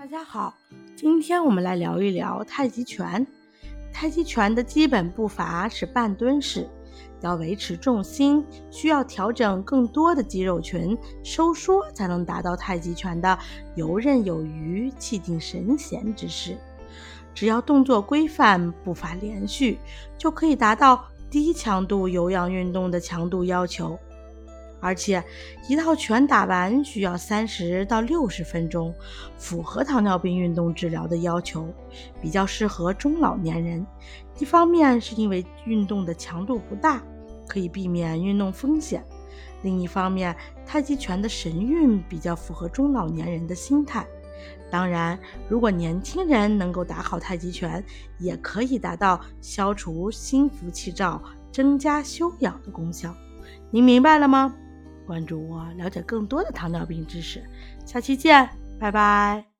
大家好，今天我们来聊一聊太极拳。太极拳的基本步伐是半蹲式，要维持重心，需要调整更多的肌肉群收缩，才能达到太极拳的游刃有余、气定神闲之势。只要动作规范、步伐连续，就可以达到低强度有氧运动的强度要求。而且，一套拳打完需要三十到六十分钟，符合糖尿病运动治疗的要求，比较适合中老年人。一方面是因为运动的强度不大，可以避免运动风险；另一方面，太极拳的神韵比较符合中老年人的心态。当然，如果年轻人能够打好太极拳，也可以达到消除心浮气躁、增加修养的功效。您明白了吗？关注我，了解更多的糖尿病知识。下期见，拜拜。